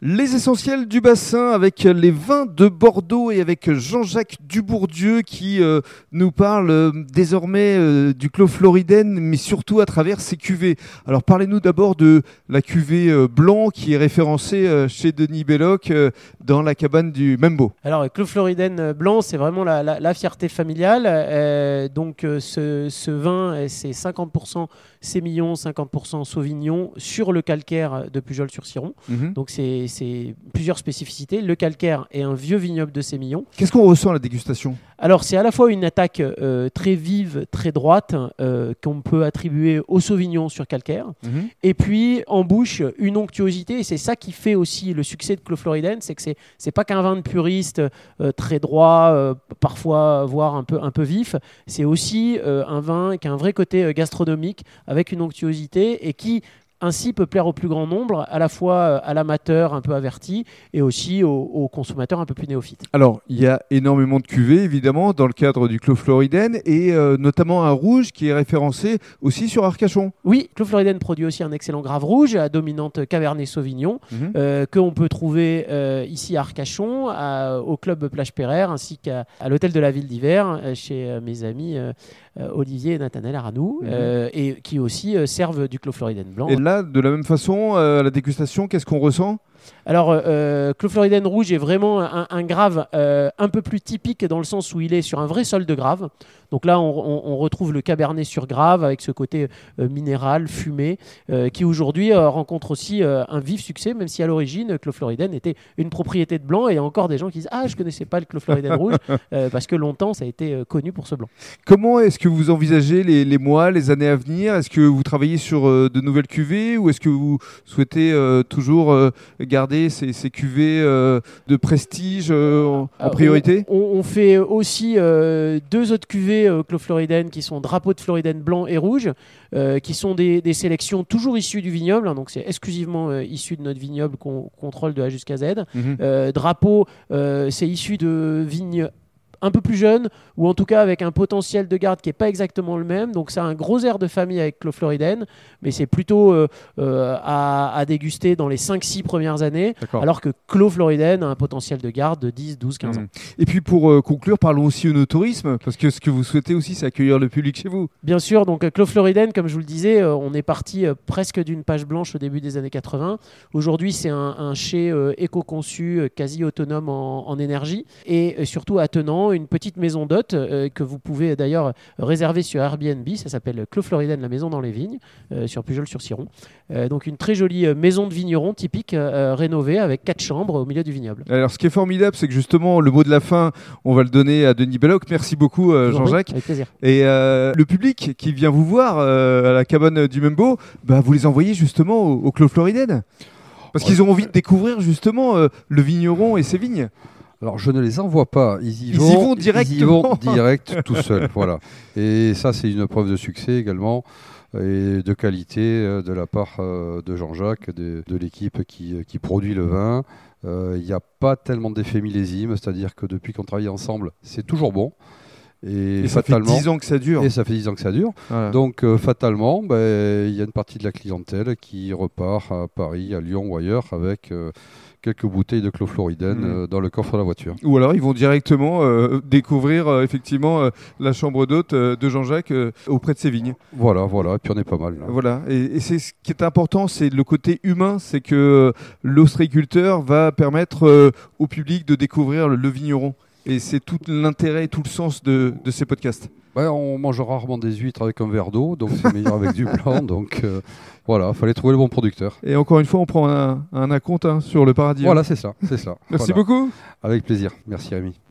Les essentiels du bassin avec les vins de Bordeaux et avec Jean-Jacques Dubourdieu qui euh, nous parle euh, désormais euh, du clos floridène, mais surtout à travers ses cuvées. Alors parlez-nous d'abord de la cuvée blanc qui est référencée chez Denis Belloc dans la cabane du Membo. Alors, le Clos Floridène blanc, c'est vraiment la, la- la fierté familiale. Donc, ce, ce vin, c'est 50% sémillon, 50% sauvignon sur le calcaire de Pujol-sur-Ciron. Mhm. Donc, c'est c'est plusieurs spécificités. Le calcaire est un vieux vignoble de sémillon. Qu'est-ce qu'on ressent à la dégustation? Alors, c'est à la fois une attaque euh, très vive, très droite, euh, qu'on peut attribuer au sauvignon sur calcaire. Et puis en bouche, une onctuosité, et c'est ça qui fait aussi le succès de Clos c'est que c'est pas qu'un vin de puriste euh, très droit, parfois voire un peu un peu vif. C'est aussi un vin qui a un vrai côté gastronomique avec une onctuosité et qui ainsi peut plaire au plus grand nombre, à la fois euh, à l'amateur un peu averti et aussi aux, aux consommateurs un peu plus néophytes. Alors, il y a énormément de cuvées, évidemment, dans le cadre du Clos Floridène, et euh, notamment un rouge qui est référencé aussi sur Arcachon. Oui, Clos Floridène produit aussi un excellent grave rouge à dominante Cabernet Sauvignon. Euh, que on peut trouver euh, ici à Arcachon, à- au club Plage Pereire, ainsi qu'à l'hôtel de la ville d'hiver, chez mes amis Olivier et Nathanaël Aranou, Mhm. et qui aussi servent du Clos Floridène blanc. Et là, de la même façon, euh, à la dégustation, qu'est-ce qu'on ressent? Alors, euh, euh, rouge est vraiment un, un grave euh, un peu plus typique dans le sens où il est sur un vrai sol de grave. Donc là, on, on- on retrouve le cabernet sur grave avec ce côté euh, minéral, fumé, qui aujourd'hui rencontre aussi un vif succès, même si à l'origine, Clos Floridène était une propriété de blanc. Et il y a encore des gens qui disent Ah, je connaissais pas le Clos Floridène rouge, parce que longtemps, ça a été connu pour ce blanc. Comment est-ce que vous envisagez les, les mois, les années à venir? Est-ce que vous travaillez sur de nouvelles cuvées ou est-ce que vous souhaitez toujours garder ces, ces cuvées euh, de prestige euh, en, en Euh, priorité on, fait aussi deux autres cuvées Clos Floridène qui sont drapeaux de Floridène blanc et rouge, qui sont des, des sélections toujours issues du vignoble. hein, donc c'est exclusivement issu de notre vignoble qu'on contrôle de A jusqu'à Z. Mhm. Drapeau, c'est issu de vignes un peu plus jeunes ou en tout cas avec un potentiel de garde qui n'est pas exactement le même. Donc ça a un gros air de famille avec Clos Floridène, mais c'est plutôt euh, euh, à, à déguster dans les 5-6 premières années. Alors que Clos Floridène a un potentiel de garde de 10, 12, 15 ans. Et puis pour euh, conclure, parlons aussi au tourisme, parce que ce que vous souhaitez aussi, c'est accueillir le public chez vous. Bien sûr, donc Clos Floridène, comme je vous le disais, on est parti presque d'une page blanche au début des années 80. Aujourd'hui, c'est un, un euh, éco-conçu, quasi autonome en, en énergie, et surtout attenant une petite maison d'hôtes euh, que vous pouvez d'ailleurs réserver sur Airbnb. Ça s'appelle Clos Floridène, la maison dans les vignes, euh, sur Pujol-sur-Ciron. Euh, donc une très jolie maison de vigneron typique, rénovée avec quatre chambres au milieu du vignoble. Alors, ce qui est formidable, c'est que justement, le mot de la fin, on va le donner à Denis Belloc. Merci beaucoup, euh, Jean-Jacques. Avec plaisir. Et euh, le public qui vient vous voir euh, à la cabane du Membo, bah, vous les envoyez justement au, au Clos Floridène. Parce qu'ils ont envie de découvrir justement euh, le vigneron et ses vignes. Alors, je ne les envoie pas. Ils y Ils y vont, vont Ils y directement. vont direct, tout seuls. Voilà. Et ça, c'est une preuve de succès également et de qualité euh, de la part euh, de Jean-Jacques, de, de l'équipe qui, qui produit le vin. Euh, Il n'y a pas tellement d'effet millésime, c'est-à-dire que depuis qu'on travaille ensemble, c'est toujours bon. Et, Et, ça fait fatalement, 10 ans que ça dure. et ça fait 10 ans que ça dure. Voilà. Donc euh, fatalement, ben, il y a une partie de la clientèle qui repart à Paris, à Lyon ou ailleurs avec euh, quelques bouteilles de Clos Floridène Mhm. euh, dans le coffre de la voiture. Ou alors ils vont directement découvrir effectivement la chambre d'hôte de Jean-Jacques auprès de ses vignes. Voilà, voilà, et puis on est pas mal. là. Voilà. Et, et c'est ce qui est important, c'est le côté humain, c'est que l'ostréiculteur va permettre au public de découvrir le, le vigneron. Et c'est tout l'intérêt et tout le sens de, de ces podcasts. Ouais, on mange rarement des huîtres avec un verre d'eau, donc c'est meilleur avec du blanc. Donc euh, voilà, fallait trouver le bon producteur. Et encore une fois, on prend un, un acompte hein, sur le paradis. Voilà, c'est ça, c'est ça. Merci Voilà. beaucoup. Avec plaisir. Merci Rémi.